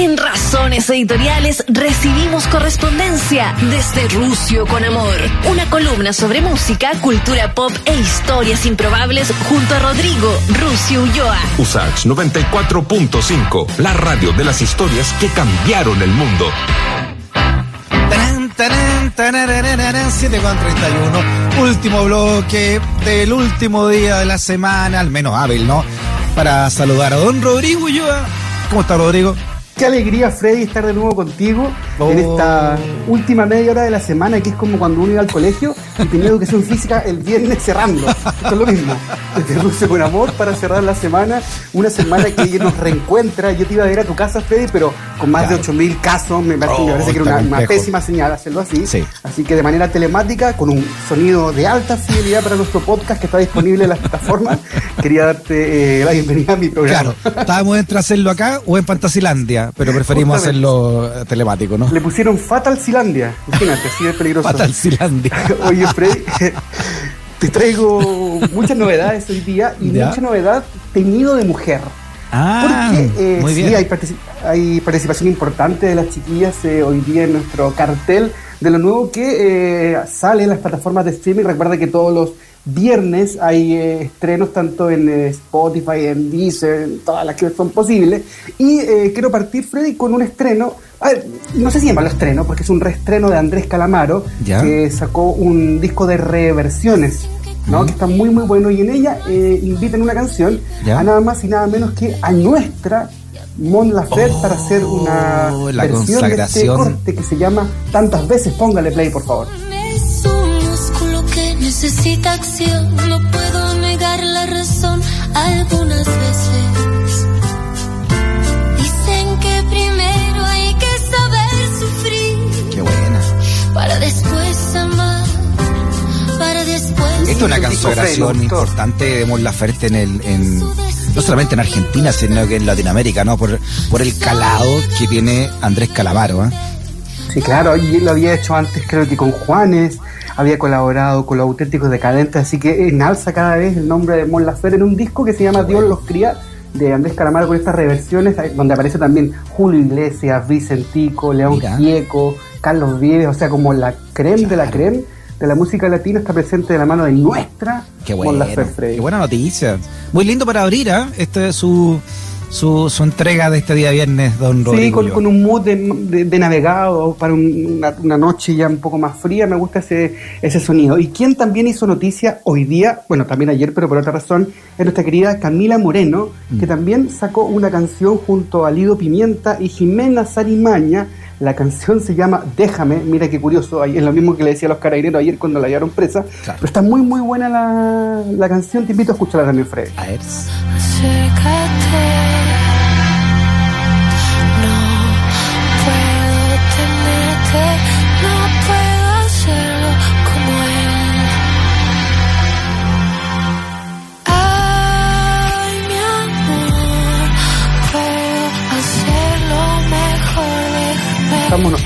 En Razones Editoriales recibimos correspondencia desde Rucio con Amor. Una columna sobre música, cultura pop e historias improbables junto a Rodrigo Rucio Ulloa. Usach 94.5, la radio de las historias que cambiaron el mundo. 7.31, último bloque del último día de la semana, al menos hábil, ¿no? Para saludar a don Rodrigo Ulloa. ¿Cómo está Rodrigo? Qué alegría, Freddy, estar de nuevo contigo en esta última media hora de la semana, que es como cuando uno iba al colegio y tenía educación física el viernes cerrando. Esto es lo mismo. Te luce con amor para cerrar la semana, una semana que nos reencuentra. Yo te iba a ver a tu casa, Freddy, pero con más de 8.000 casos, me parece, me parece que era una, una pésima señal hacerlo así. Sí. Así que de manera telemática, con un sonido de alta fidelidad para nuestro podcast que está disponible en las plataformas, quería darte eh, la bienvenida a mi programa. Claro, estábamos entre hacerlo acá o en Fantasilandia, pero preferimos Justamente. hacerlo eh, telemático, ¿no? Le pusieron Fatal Silandia. Imagínate, así de peligroso. Fantasilandia. Oye, Freddy, te traigo muchas novedades hoy día y Ya. mucha novedad teñido de mujer. Ah, Porque eh, muy sí, bien. hay, partici- hay participación importante de las chiquillas eh, hoy día en nuestro cartel de lo nuevo que eh, sale en las plataformas de streaming. Recuerda que todos los viernes hay eh, estrenos tanto en eh, Spotify, en Deezer, en todas las que son posibles. Y eh, quiero partir, Freddy, con un estreno. a ver, no sé si llamarlo estreno, porque es un reestreno de Andrés Calamaro, Ya. que sacó un disco de reversiones. ¿no? Ujú. que está muy muy bueno y en ella invitan una canción Ya. a nada más y nada menos que a nuestra Mon Laferte Oh, para hacer una la versión de este corte que se llama Tantas veces, póngale play por favor. Necesita acción, no puedo negar la razón algunas veces. Dicen que primero hay que saber sufrir Qué buena. para después amar, para después Esta es una doctor. importante de Mon Laferte en el, en, no solamente en Argentina, sino que en Latinoamérica, ¿no? Por, por el calado que tiene Andrés Calamaro, ¿eh? Sí, claro, y lo había hecho antes creo que con Juanes, había colaborado con los auténticos decadentes, así que enalza cada vez el nombre de Mon Laferte en un disco que se llama Dios los cría de Andrés Calamaro con estas reversiones donde aparece también Julio Iglesias, Vicentico, León Mira. Gieco, Carlos Vives, o sea, como la creme de la creme de la música latina está presente de la mano de nuestra Qué Mon Laferte, qué buena noticia. Muy lindo para abrir, ¿eh? Este es su, su, su entrega de este día viernes, don Rodrigo. Sí, con, un mood de, de- de navegado para un- una, una noche ya un poco más fría, me gusta ese, ese sonido. Y quien también hizo noticia hoy día, bueno, también ayer, pero por otra razón, es nuestra querida Camila Moreno, que también sacó una canción junto a Lido Pimienta y Jimena Sarimaña. La canción se llama Déjame, mira qué curioso, es lo mismo que le decía a los carabineros ayer cuando la hallaron presa, Claro. pero está muy muy buena la, la canción, te invito a escucharla también, Freddy. A ver. Acércate,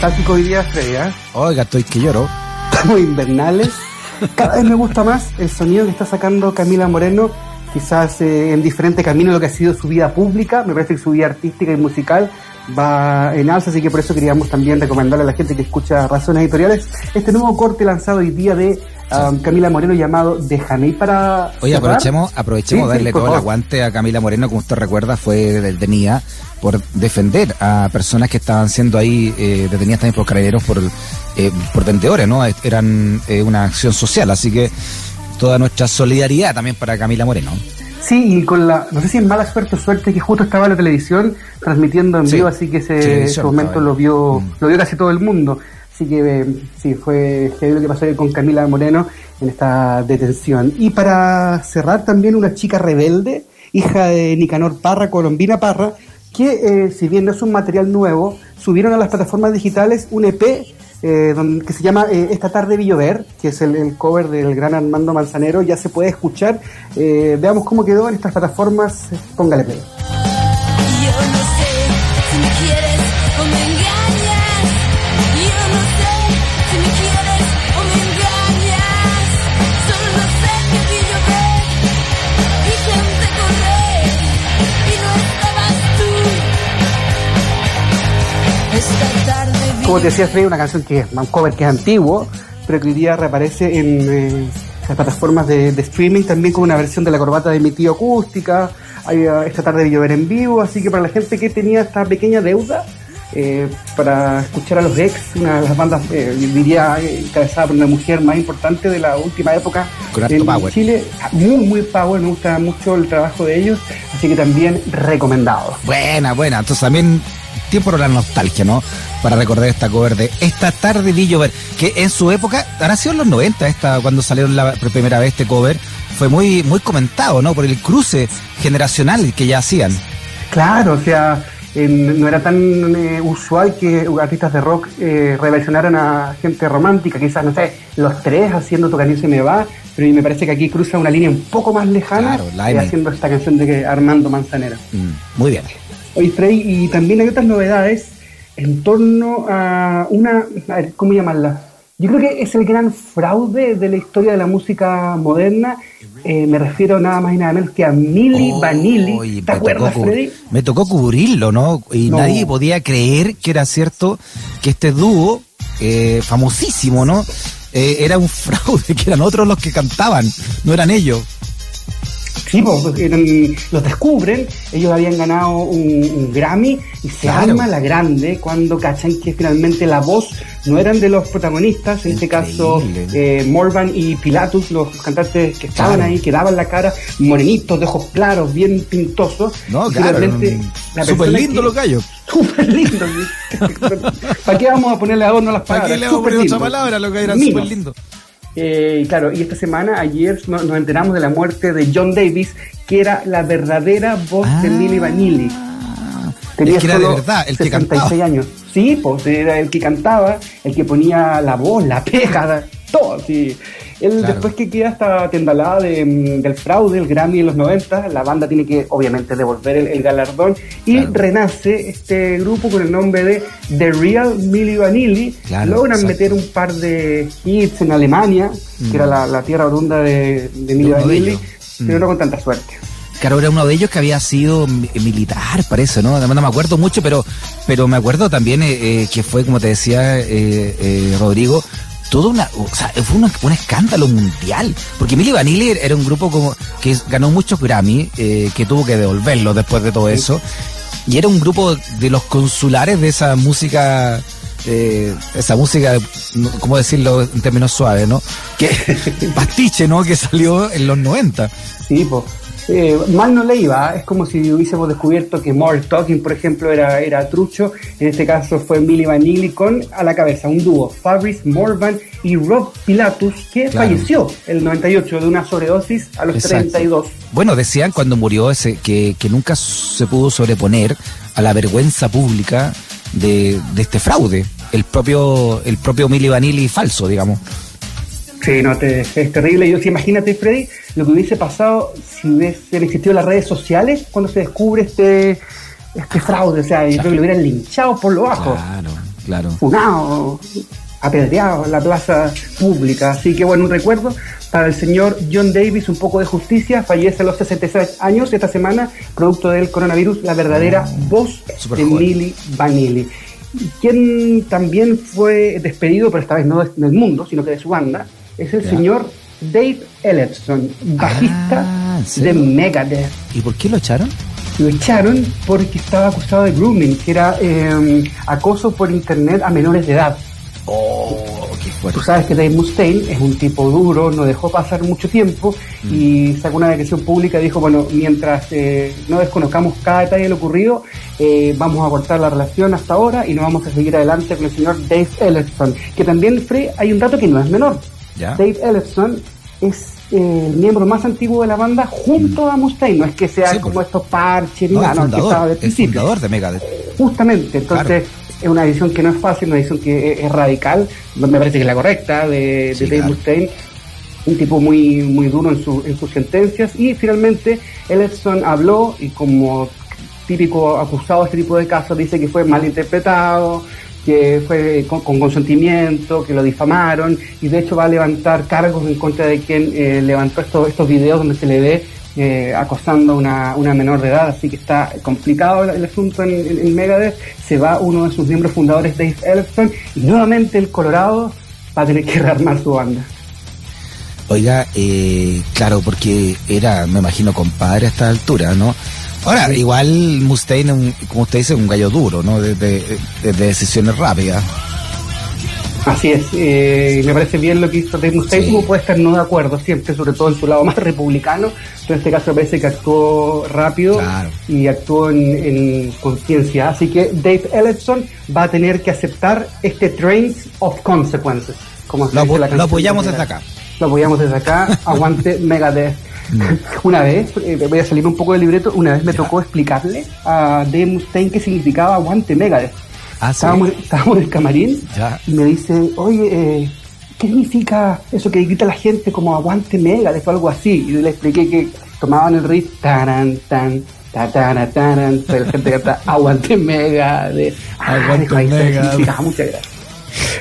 nostálgicos hoy día, Freddy, ¿eh? Oiga, estoy que lloro. estamos invernales. Cada vez me gusta más el sonido que está sacando Camila Moreno, quizás eh, en diferente camino lo que ha sido su vida pública, me parece que su vida artística y musical va en alza, así que por eso queríamos también recomendarle a la gente que escucha Razones Editoriales este nuevo corte lanzado hoy día de um, Camila Moreno llamado Déjame. Y para Oye, cerrar- aprovechemos, aprovechemos Sí, darle sí, todo el aguante a Camila Moreno, como usted recuerda, fue detenida por defender a personas que estaban siendo ahí eh, detenidas también por carabineros por, eh, por vendedores, ¿no? Eran eh, una acción social, así que toda nuestra solidaridad también para Camila Moreno. Sí, y con la, no sé si es mala suerte o suerte que justo estaba en la televisión transmitiendo en Sí, vivo, así que ese, momento lo vio, Mm. lo vio casi todo el mundo. Así que eh, sí, fue lo que pasó con Camila Moreno en esta detención. Y para cerrar también una chica rebelde, hija de Nicanor Parra, Colombina Parra, que eh, si bien no es un material nuevo, subieron a las plataformas digitales un EP eh, que se llama eh, Esta tarde vi llover, que es el, cover del gran Armando Manzanero, ya se puede escuchar. Eh, veamos cómo quedó en estas plataformas. Póngale play. Como te decía, Freddy, una canción que es un cover que es antiguo, pero que hoy día reaparece en eh, las plataformas de, streaming también con una versión de la corbata de mi tío acústica. Esta tarde de llover en vivo, así que para la gente que tenía esta pequeña deuda, eh, para escuchar a los ex, una de las bandas, eh, diría, eh, encabezada por una mujer más importante de la última época en power. Chile. Muy, muy power, me gusta mucho el trabajo de ellos, así que también recomendado. Buena, buena. Entonces también tiempo para la nostalgia, ¿no? Para recordar esta cover de Esta tarde vi llover, que en su época, habrá sido en los 90, esta, cuando salieron la primera vez este cover, fue muy, muy comentado, ¿no? Por el cruce generacional que ya hacían. Claro, o sea, en- no era tan eh, usual que artistas de rock eh, reversionaran a gente romántica, quizás, no sé, los tres haciendo Tu cariño se me va, pero me parece que aquí cruza una línea un poco más lejana Claro, eh, haciendo esta canción de Armando Manzanera. Mm, muy bien. Oye, Frey, y también hay otras novedades en torno a una, a ver, ¿cómo llamarla? Yo creo que es el gran fraude de la historia de la música moderna. Eh, me refiero nada más y nada menos que a Milli Oh, Vanilli. ¿Te me acuerdas, tocó Freddy? Me tocó cubrirlo, ¿no? Y No. nadie podía creer que era cierto que este dúo, eh, famosísimo, ¿no? Eh, era un fraude, que eran otros los que cantaban, no eran ellos. Sí, pues, eran- los descubren, ellos habían ganado un, un Grammy y se Claro. arma la grande cuando cachan que finalmente la voz no eran de los protagonistas, en este caso eh, Morvan y Pilatus, los cantantes que estaban Claro. ahí, que daban la cara, morenitos, de ojos claros, bien pintosos. No, claro, finalmente, eran la súper que- los gallos. Súper lindos. ¿Para qué vamos a ponerle adorno a las ¿Para palabras? qué le vamos a poner otra palabra? Lo que eran súper lindos. Eh, y claro, y esta semana, ayer, no- nos enteramos de la muerte de John Davis, que era la verdadera voz de Milli Vanilli. Es que era de verdad, el que 66 cantaba. años. Sí, pues era el que cantaba, el que ponía la voz, la pega, todo. Sí. Él Claro. después que queda esta tendalada de, mm, del fraude, el Grammy en los 90, la banda tiene que obviamente devolver el, el galardón y Claro. renace este grupo con el nombre de The Real Milli Vanilli. Claro, Logran exacto. meter un par de hits en Alemania, que era la, la tierra orunda de, de Milli Mm. Vanilli, pero Mm. no con tanta suerte. Claro, era uno de ellos que había sido mi- militar, parece, ¿no? Además, no me acuerdo mucho, pero, pero me acuerdo también eh, eh, que fue, como te decía eh, eh, Rodrigo, todo una, o sea, fue un, un escándalo mundial. Porque Milli Vanilli era un grupo como que ganó muchos Grammy, eh, que tuvo que devolverlo después de todo eso. Y era un grupo de los consulares de esa música, eh, esa música, ¿cómo decirlo en términos suaves, no? Que, pastiche, ¿no? Que salió en los 90. Sí, pues. Eh, mal no le iba, es como si hubiésemos descubierto que More Talking, por ejemplo, era, era trucho. En este caso fue Milli Vanilli con a la cabeza un dúo, Fabrice Morvan y Rob Pilatus, que Claro. falleció el 98 de una sobredosis a los Exacto. 32. Bueno, decían cuando murió ese que, que nunca se pudo sobreponer a la vergüenza pública de, de este fraude. El propio, el propio Milli Vanilli falso, digamos. Sí, no, te- es terrible. Yo sí, imagínate, Freddy, lo que hubiese pasado si hubiesen existido las redes sociales cuando se descubre este, este fraude. O sea, yo creo que lo hubieran linchado por lo bajo. Claro, claro. funado, apedreado en la plaza pública. Así que bueno, un recuerdo para el señor John Davis, un poco de justicia, fallece a los 66 años esta semana, producto del coronavirus, la verdadera voz Súper de. Milli Vanilli. Quien también fue despedido, pero esta vez no del mundo, sino que de su banda, es el señor Dave Ellefson, bajista Ah, ¿en de? Megadeth. ¿Y por qué lo echaron? Lo echaron porque estaba acusado de grooming, que era eh, acoso por internet a menores de edad. Oh, qué fuerte. Tú sabes que Dave Mustaine es un tipo duro, no dejó pasar mucho tiempo y sacó una declaración pública y dijo, bueno, mientras eh, no desconozcamos cada detalle de lo ocurrido, eh, vamos a cortar la relación hasta ahora y no vamos a seguir adelante con el señor Dave Ellefson. Que también, Frey, hay un dato que no es menor. ¿Ya? Dave Ellefson es eh, el miembro más antiguo de la banda junto a Mustaine. No es que sea Sí, como estos parches ni No, nada, no, es que estaba fundador, desde el principio. fundador de Megadeth. Justamente, entonces es una decisión que no es fácil, una decisión que es, es radical, me parece que es la correcta de, de Dave claro. Mustaine, un tipo muy muy duro en, su, en sus sentencias y finalmente Ellison habló y como típico acusado de este tipo de casos dice que fue mal interpretado, que fue con, con consentimiento, que lo difamaron y de hecho va a levantar cargos en contra de quien eh, levantó estos, estos videos donde se le ve eh, acosando a una, una menor de edad, así que está complicado el, asunto en, en- en Megadeth. Se va uno de sus miembros fundadores, Dave Ellefson, y nuevamente el Colorado va a tener que rearmar su banda. Oiga, eh, claro, porque era, me imagino, compadre a esta altura, ¿no? Ahora, igual Mustaine, un- como usted dice, un gallo duro, ¿no? De, de- de decisiones rápidas. Así es, eh, me parece bien lo que hizo Dave Mustaine, Sí. Puede estar no de acuerdo siempre, sobre todo en su lado más republicano, pero en este caso me parece que actuó rápido Claro. y actuó en, en conciencia. Así que Dave Ellefson va a tener que aceptar este Trains of Consequences. Como se Lo, dice la lo apoyamos de- desde acá. Lo apoyamos desde acá, aguante Megadeth. Una vez, eh, voy a salirme un poco del libreto, una vez me tocó explicarle a Dave Mustaine qué significaba aguante Megadeth. Ah, sí. Estábamos, estábamos en el camarín Ya. y me dice, oye, eh, ¿qué significa eso que grita la gente como aguante Megadeth o algo así? Y yo le expliqué que tomaban el riff, taran, tan, ta, tara, taran, la gente canta aguante Megadeth. Ah, Aguante Megadeth. muchas gracias.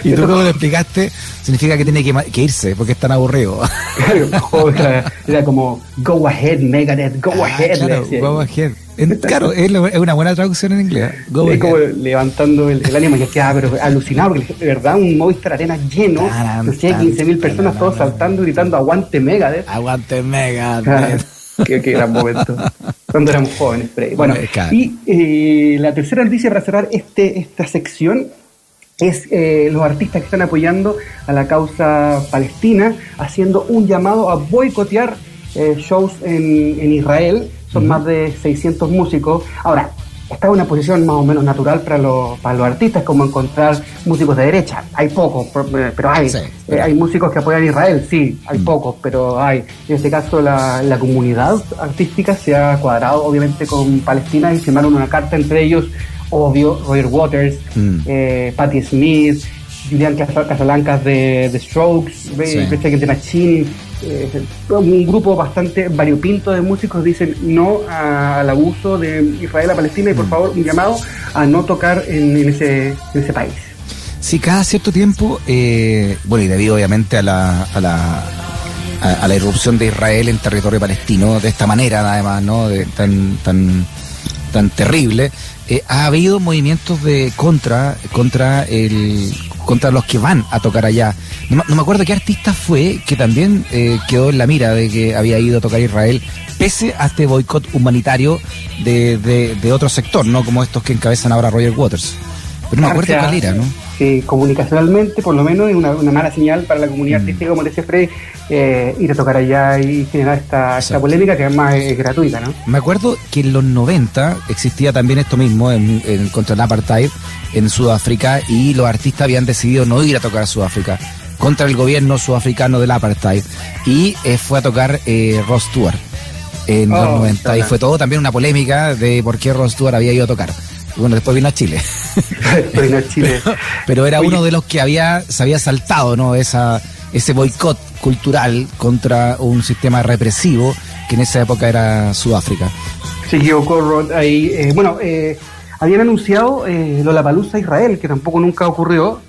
Y tú como le explicaste, significa que tiene que, que irse, porque es tan aburrido. Claro, era, era como go ahead Megadeth, go Ah, ahead. claro, go ahead. En- claro, es, lo- es una buena traducción en inglés. Go Es como ahead. levantando el, el ánimo y decía, ah, pero alucinado, porque de verdad un Movistar Arena lleno, Taran, no sé, tan, 15.000 personas taran, todos taran. saltando, gritando aguante Megadeth. Aguante mega. Ah, qué, qué gran momento. Cuando éramos jóvenes, Freddy. Bueno, y eh, la tercera noticia para cerrar este, esta sección es eh, los artistas que están apoyando a la causa palestina, haciendo un llamado a boicotear eh, shows en, en Israel. Son más de 600 músicos. Ahora, esta es una posición más o menos natural para los, para los artistas, como encontrar músicos de derecha. Hay pocos, pero pero hay. Sí, Eh, hay músicos que apoyan a Israel, sí, hay pocos, pero hay. En este caso, la, la comunidad artística se ha cuadrado, obviamente, con Palestina y firmaron una carta entre ellos, obvio, Roger Waters, Mm. eh, Patti Smith, Julian Cas- Casablancas de The Strokes, Sí. Rage Machine, eh, un grupo bastante variopinto de músicos dicen no a- al abuso de Israel a Palestina y por favor un llamado a no tocar en, en ese, en ese país. Sí, cada cierto tiempo, eh, bueno, y debido obviamente a la, a la a, a la irrupción de Israel en territorio palestino, de esta manera además, ¿no? De, tan, tan, tan terrible, eh, ha habido movimientos de contra, contra el, contra los que van a tocar allá. No, me- no me acuerdo qué artista fue que también eh, quedó en la mira de que había ido a tocar Israel, pese a este boicot humanitario de, de, de otro sector, ¿no? Como estos que encabezan ahora Roger Waters. Pero no me acuerdo cuál era, ¿no? Sí, comunicacionalmente, por lo menos, es una, una mala señal para la comunidad Mm. artística, como decía Freddy, eh, ir a tocar allá y generar esta, polémica que además es gratuita, ¿no? Me acuerdo que en los 90 existía también esto mismo en, en- contra el apartheid en Sudáfrica y los artistas habían decidido no ir a tocar a Sudáfrica contra el gobierno sudafricano del apartheid y eh, fue a tocar eh, Ross Stewart en Oh, los 90 y fue todo también una polémica de por qué Ross Stewart había ido a tocar. Bueno, después vino a Chile. Pero no es Chile. Pero era Oye. uno de los que había, se había saltado, ¿no? Esa, ese boicot cultural contra un sistema represivo que en esa época era Sudáfrica. Se equivocó Rod ahí. Eh, bueno, eh, habían anunciado eh, Lollapalooza Israel, que tampoco nunca ocurrió.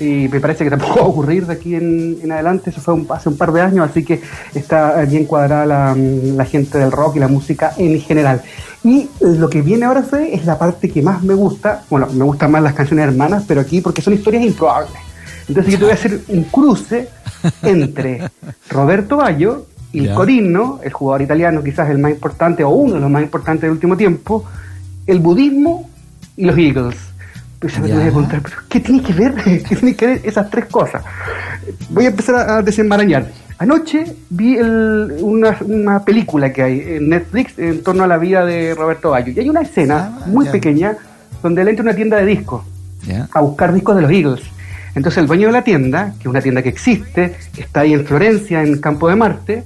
Y me parece que tampoco va a ocurrir de aquí en, en adelante. Eso fue un- hace un par de años, así que está bien cuadrada la, mm, la gente del rock y la música en general. Y lo que viene ahora Fede, es la parte que más me gusta. Bueno, me gustan más las canciones hermanas, pero aquí porque son historias improbables. Entonces yo te voy a hacer un cruce entre Roberto Baggio y Ya. Corino, el jugador italiano quizás el más importante o uno de los más importantes del último tiempo, el budismo y los Eagles. Me Ya. voy a preguntar, ¿pero ¿qué tiene que ver? ¿Qué tiene que ver esas tres cosas? Voy a empezar a desenmarañar. Anoche vi el- una, una película que hay en Netflix en torno a la vida de Roberto Baggio. Y hay una escena Ah, muy ya. pequeña donde él entra a una tienda de discos a buscar discos de los Eagles. Entonces el dueño de la tienda, que es una tienda que existe, que está ahí en Florencia, en Campo de Marte,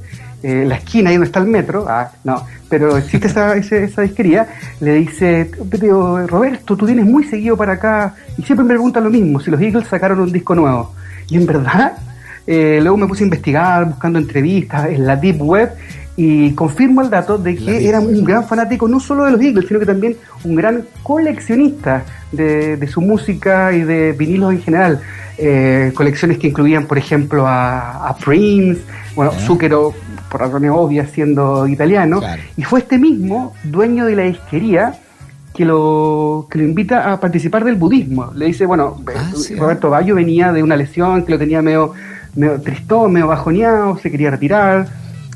eh, la esquina ahí donde está el metro, ah, no, pero existe esa, ese- esa disquería, le dice, pero Roberto, tú vienes muy seguido para acá y siempre me preguntan lo mismo, si los Eagles sacaron un disco nuevo. Y en verdad, eh, luego me puse a investigar, buscando entrevistas en la Deep Web y confirmo el dato de que era un gran fanático no solo de los Eagles, sino que también un gran coleccionista de, de su música y de vinilos en general. Eh, colecciones que incluían, por ejemplo, a, a Prince, bueno. Zucchero por razones obvias siendo italiano, Claro. y fue este mismo dueño de la disquería que lo, que lo invita a participar del budismo. Le dice, bueno, Ah, sí, Roberto Bayo venía de una lesión que lo tenía medio, medio tristón, medio bajoneado, se quería retirar.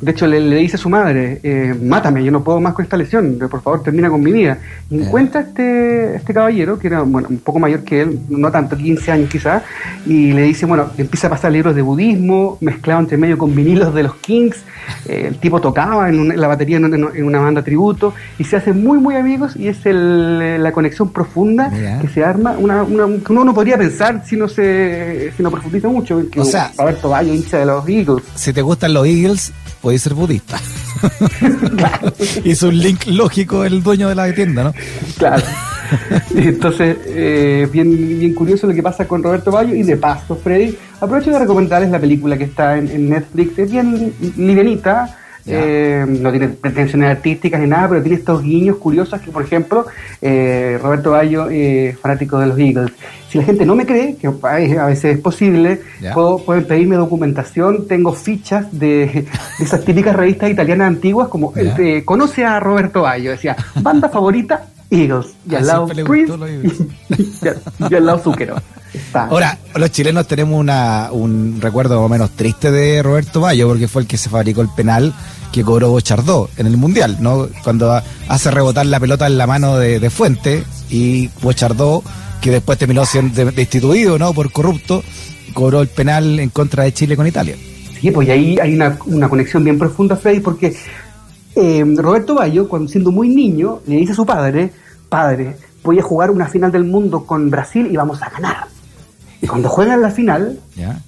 De hecho, le, le dice a su madre, eh, mátame, yo no puedo más con esta lesión, por favor termina con mi vida. Y Ya. encuentra este, este caballero, que era bueno, un poco mayor que él, no tanto, 15 años quizás, y le dice, bueno, empieza a pasar libros de budismo, mezclado entre medio con vinilos de los Kings, eh, el tipo tocaba en, una- la batería en, una- en una banda tributo, y se hacen muy, muy amigos, y es el, eh, la conexión profunda que se arma, una, una- que uno no podría pensar si no se si no profundiza mucho, que O sea- Roberto Bayo, hincha de los Eagles, Si te gustan los Eagles, puedes ser budista. Hizo un link lógico el dueño de la tienda, ¿no? Claro. Entonces, eh, bien, bien curioso lo que pasa con Roberto Bayo. Y de paso, Freddy, aprovecho de recomendarles la película que está en, en Netflix. Es bien livianita. Eh, no tiene pretensiones artísticas ni nada, pero tiene estos guiños curiosos que, por ejemplo, eh, Roberto Bayo, eh, fanático de los Eagles. Si la gente no me cree, que a veces es posible, puedo, pueden pedirme documentación. Tengo fichas de, de esas típicas revistas italianas antiguas, como eh, conoce a Roberto Bayo. Decía, banda favorita, Eagles. Y al lado Prince, y, al- lado. Está. Ahora, los chilenos tenemos una, un recuerdo más o menos triste de Roberto Bayo, porque fue el que se fabricó el penal que cobró Bochardó en el Mundial, ¿no? Cuando ha- hace rebotar la pelota en la mano de, de Fuente y Bochardó, que después terminó siendo de- destituido, ¿no? Por corrupto, cobró el penal en contra de Chile con Italia. Sí, pues y ahí hay una, una conexión bien profunda, Freddy, porque eh, Roberto Bayo, cuando siendo muy niño, le dice a su padre, padre, voy a jugar una final del mundo con Brasil y vamos a ganar. Y cuando juegan la final,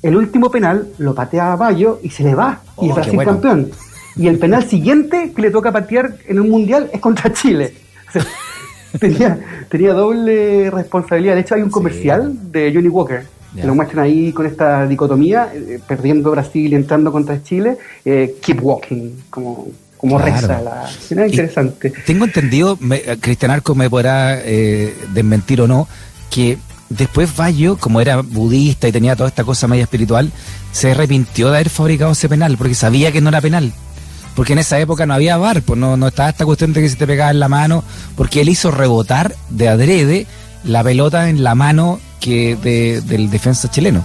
el último penal lo patea a Bayo y se le va. Oh, y es qué Brasil bueno. campeón. Y el penal siguiente que le toca patear en un mundial es contra Chile. O sea, tenía, tenía doble responsabilidad. De hecho, hay un comercial de Johnny Walker. Que lo muestran ahí con esta dicotomía, eh, perdiendo Brasil y entrando contra Chile. eh, keep walking, como, como Claro. reza la. Interesante. Tengo entendido, me, eh, Cristian Arco me podrá eh, desmentir o no, que después Bayo, como era budista y tenía toda esta cosa media espiritual, se arrepintió de haber fabricado ese penal, porque sabía que no era penal. Porque en esa época no había bar, pues no, no estaba esta cuestión de que se te pegaba en la mano, porque él hizo rebotar de adrede la pelota en la mano que de- del defensa chileno.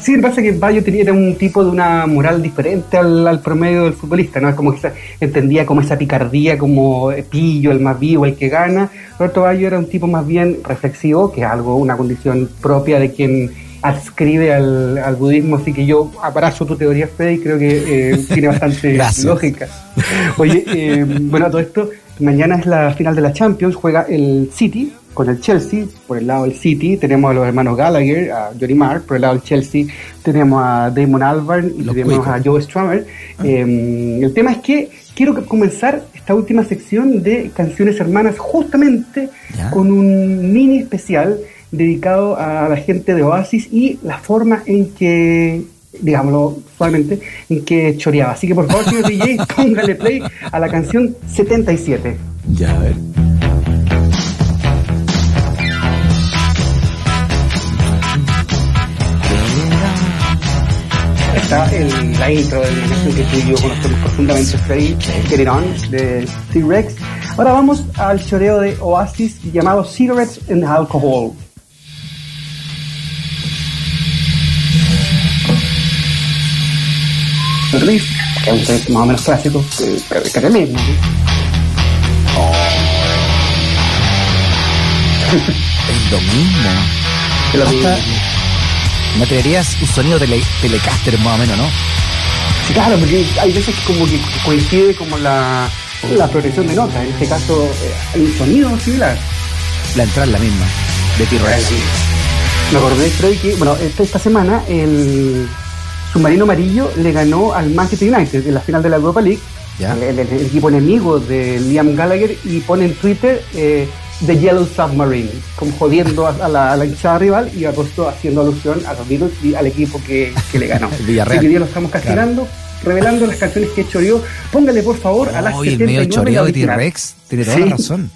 Sí, me pasa que Bayo tenía un tipo de una moral diferente al, promedio del futbolista, ¿no? Es como que entendía como esa picardía, como pillo, el más vivo, el que gana. Roberto Bayo era un tipo más bien reflexivo, que es algo, una condición propia de quien adscribe al, al budismo, así que yo abrazo tu teoría, Fede, y creo que eh, tiene bastante lógica. Oye, eh, bueno, a todo esto, mañana es la final de la Champions, juega el City con el Chelsea, por el lado del City tenemos a los hermanos Gallagher, a Johnny Mark, por el lado del Chelsea tenemos a Damon Albarn y Los tenemos cuicos. a Joe Strummer. Eh, el tema es que quiero comenzar esta última sección de canciones hermanas justamente Ya. con un mini especial dedicado a la gente de Oasis y la forma en que digámoslo suavemente, en que choreaba. Así que por favor, señor DJ, póngale play a la canción 77. Ya, a ver. Está el, la intro de una canción que tú y yo conocemos profundamente, Freddy, Get It On, de T-Rex. Ahora vamos al choreo de Oasis llamado Cigarettes and Alcohol. El riff, que es un más o menos clásico, que es el mismo. ¿no? Es lo mismo. Es lo mismo. Me atreverías un sonido tele, telecaster más o menos, ¿no? Sí, claro, porque hay veces que como que coincide como la, la progresión de notas. En este caso, eh, un sonido similar. La entrada es la misma, de T-Rex. Me acordé, Freddy, que bueno, esta, esta semana el submarino amarillo le ganó al Manchester United en la final de la Europa League. Ya. El, el- el equipo enemigo de Liam Gallagher y pone en Twitter eh, The Yellow Submarine, como jodiendo a, a la, a la hinchada rival y apostó haciendo alusión a los Beatles y al equipo que, que le ganó. El Villarreal. Así que hoy día lo estamos castigando, revelando las canciones que yo. Póngale por favor a las Oye, el 79 medio choreo de. T-Rex, tiene toda Sí. la razón.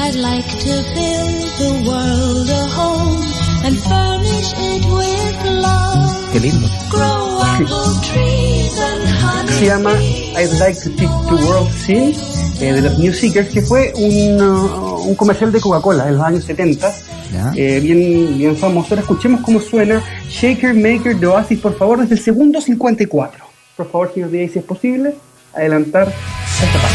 I'd like to build the world a home and furnish it with love. Qué lindo. Grow se llama I'd Like to Teach the World Sing eh, de los New Seekers, que fue un, uh, un comercial de Coca-Cola en los años 70, Ya. eh, bien, bien famoso. Ahora escuchemos cómo suena Shaker Maker de Oasis, por favor, desde el segundo 54. Por favor, señor DJ, si es posible, adelantar esta parte.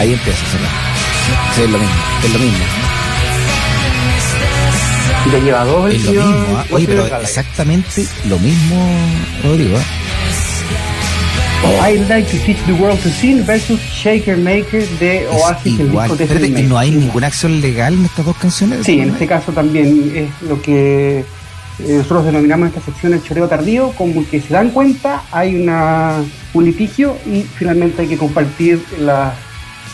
Ahí empieza a. Sí, es lo mismo, es lo mismo. Y le lleva dos Es lo mismo, ¿ah? oye, pero exactamente lo mismo, Rodrigo. ¿ah? I'd like to teach the world to sing versus Shaker Maker de Es Oasis, el igual. disco de Espérate, Freddie ¿y no hay ninguna acción legal en estas dos canciones? Sí, en este caso también es lo que eh, nosotros denominamos esta sección el choreo tardío, como que se dan cuenta, hay una, un litigio y finalmente hay que compartir la-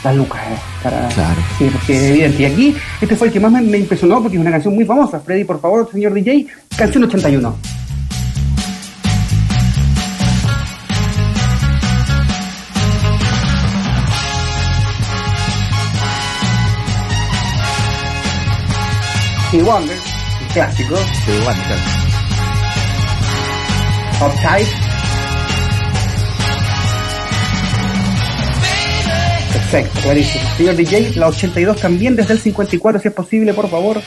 las lucas. eh, para, Claro. Sí, porque es evidente. Y aquí, este fue el que más me, me impresionó porque es una canción muy famosa. Freddy, por favor, señor DJ, canción 81. Stevie Wonder, un clásico. Igual, claro. Uptight. Perfecto, clarísimo. Señor DJ, la 82 también desde el 54, si es posible, por favor.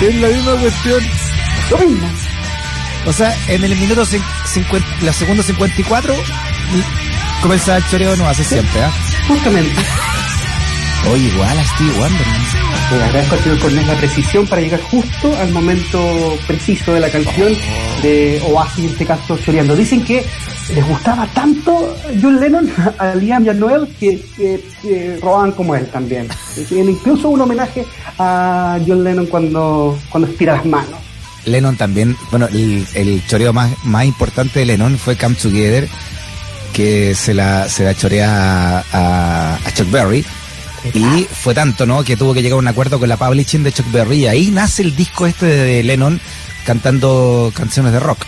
Es la misma cuestión. Lo mismo. O sea, en el minuto cin- cincuenta- la segunda 54 comienza el choreo no hace siempre, ¿ah? Justamente. Oye, igual a Steve Wonder. Le agradezco al señor Cornés la precisión para llegar justo al momento preciso de la canción de Oasis, en este caso choreando. Dicen que les gustaba tanto John Lennon a Liam y a Noel que, que- que robaban como él también. Incluso un homenaje a John Lennon cuando, cuando estira las manos. Lennon también, bueno, el, el choreo más, más importante de Lennon fue Come Together, que se la, se la chorea a, a- a Chuck Berry. Y fue tanto, ¿no? Que tuvo que llegar a un acuerdo con la publishing de Chuck Berry. Y ahí nace el disco este de Lennon cantando canciones de rock.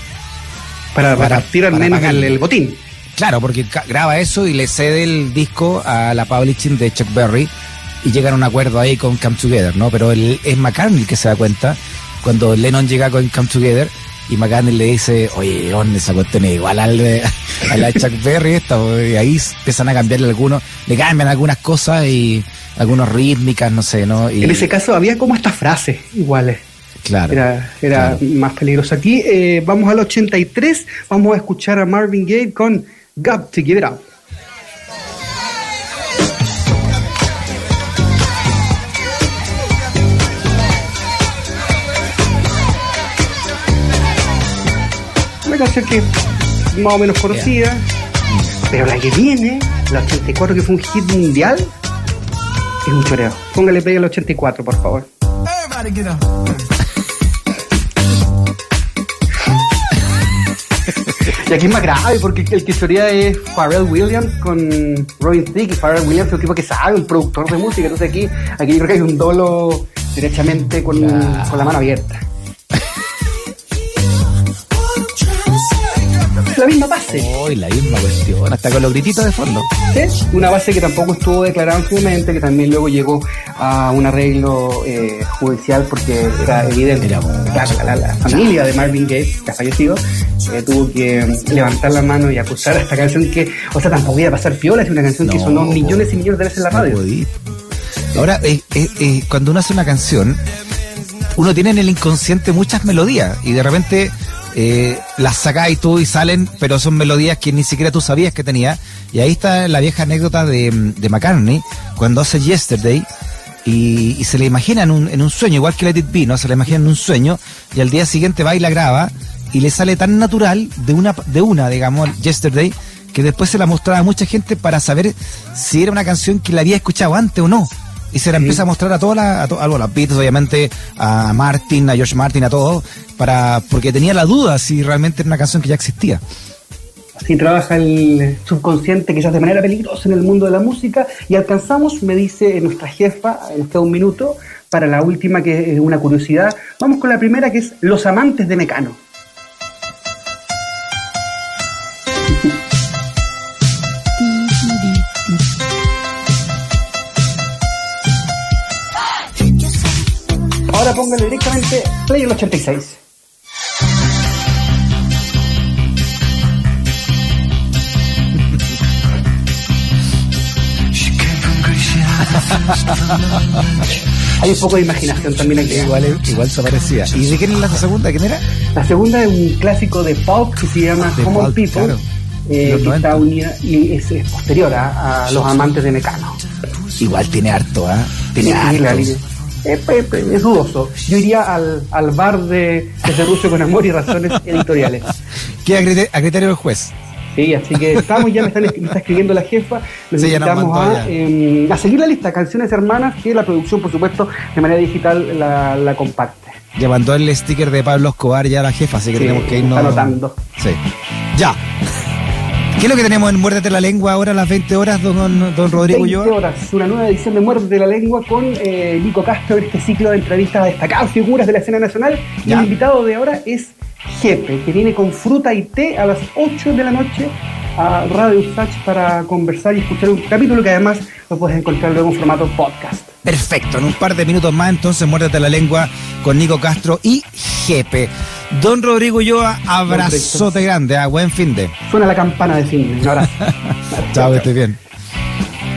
Para, Para- partir al para menos el, botín. Claro, porque graba eso y le cede el disco a la publishing de Chuck Berry y llegan a un acuerdo ahí con Come Together, ¿no? Pero el, es McCartney el que se da cuenta cuando Lennon llega con Come Together y McCartney le dice, oye, ¿dónde esa cuestión es igual al de- a la Chuck Berry esta? Y ahí empiezan a cambiarle algunos, le cambian algunas cosas y algunas rítmicas, no sé, ¿no? Y, En ese caso había como estas frases iguales. claro. Era, era claro. más peligroso. Aquí eh, vamos al 83, vamos a escuchar a Marvin Gaye con Got to Give It Up. Una canción que es más o menos conocida, pero la que viene, la 84 que fue un hit mundial, es un choreo. Póngale play al 84, por favor. Y aquí es más grave porque el que chorea es Pharrell Williams con Robin Thicke. Y Pharrell Williams es un tipo que sabe, un productor de música. Entonces aquí, aquí yo creo que hay un dolo derechamente con, Claro. con la mano abierta. La misma base. La misma cuestión, hasta con los grititos de fondo. ¿sí? Una base que tampoco estuvo declarada en su momento, que también luego llegó a un arreglo eh, judicial porque era evidente. Era mucho. Claro, la, la familia de Marvin Gaye, que ha fallecido, eh, tuvo que levantar la mano y acusar a esta canción que, o sea, tampoco iba a pasar piola, es una canción que No, sonó po. millones y millones de veces en la radio. Ahora, eh, eh, eh, cuando uno hace una canción, uno tiene en el inconsciente muchas melodías y de repente eh, las sacáis tú y salen, pero son melodías que ni siquiera tú sabías que tenía. Y ahí está la vieja anécdota de, de McCartney cuando hace Yesterday. Y, se le imagina en un, en un sueño, igual que Let It Be, ¿no? Se le imagina en un sueño y al día siguiente va y la graba y le sale tan natural de una, de una digamos, Yesterday, que después se la mostraba a mucha gente para saber si era una canción que la había escuchado antes o no. Y se la empieza a mostrar a todas las, a, to- a los Beatles, obviamente, a Martin, a George Martin, a todos, para, porque tenía la duda si realmente era una canción que ya existía. si trabaja el subconsciente quizás de manera peligrosa en el mundo de la música y alcanzamos, me dice nuestra jefa, nos queda un minuto para la última que es una curiosidad. Vamos con la primera que es Los amantes de Mecano. Ahora póngale directamente play el 86. Hay un poco de imaginación también aquí. Igual, igual se parecía. ¿Y de quién es la segunda? ¿Quién era? La segunda es un clásico de pop que se llama De Common People, claro. eh, que 90. está unida y es, es posterior a, a los amantes de Mecano. Igual tiene harto, ¿ah? Tiene Sí, harto. Línea. Es, dudoso. Yo iría al, al bar de Rucio con Amor y Razones Editoriales. Queda a criterio, del juez. Sí, así que estamos, ya me, está escribiendo la jefa. Nos Sí, invitamos a, eh, a seguir la lista Canciones Hermanas, que la producción, por supuesto, de manera digital la, la comparte. Ya mandó el sticker de Pablo Escobar ya a la jefa, así que Sí, tenemos que irnos. está anotando. Sí. Ya. ¿Qué es lo que tenemos en Muérdete la Lengua ahora a las 20 horas, don, don Rodrigo 20 Ulloa? horas, una nueva edición de Muerte de la Lengua con eh, Nico Castro en este ciclo de entrevistas a destacadas figuras de la escena nacional. Y el invitado de ahora es Jepe, que viene con fruta y té a las 8 de la noche a Radio Usach para conversar y escuchar un capítulo que además lo puedes encontrar luego en formato podcast. Perfecto, en un par de minutos más entonces Muérdete la Lengua con Nico Castro y Jepe. Don Rodrigo Ulloa, abrazote grande, ah, buen fin de. Suena la campana de. Un abrazo. Chao, que estés bien.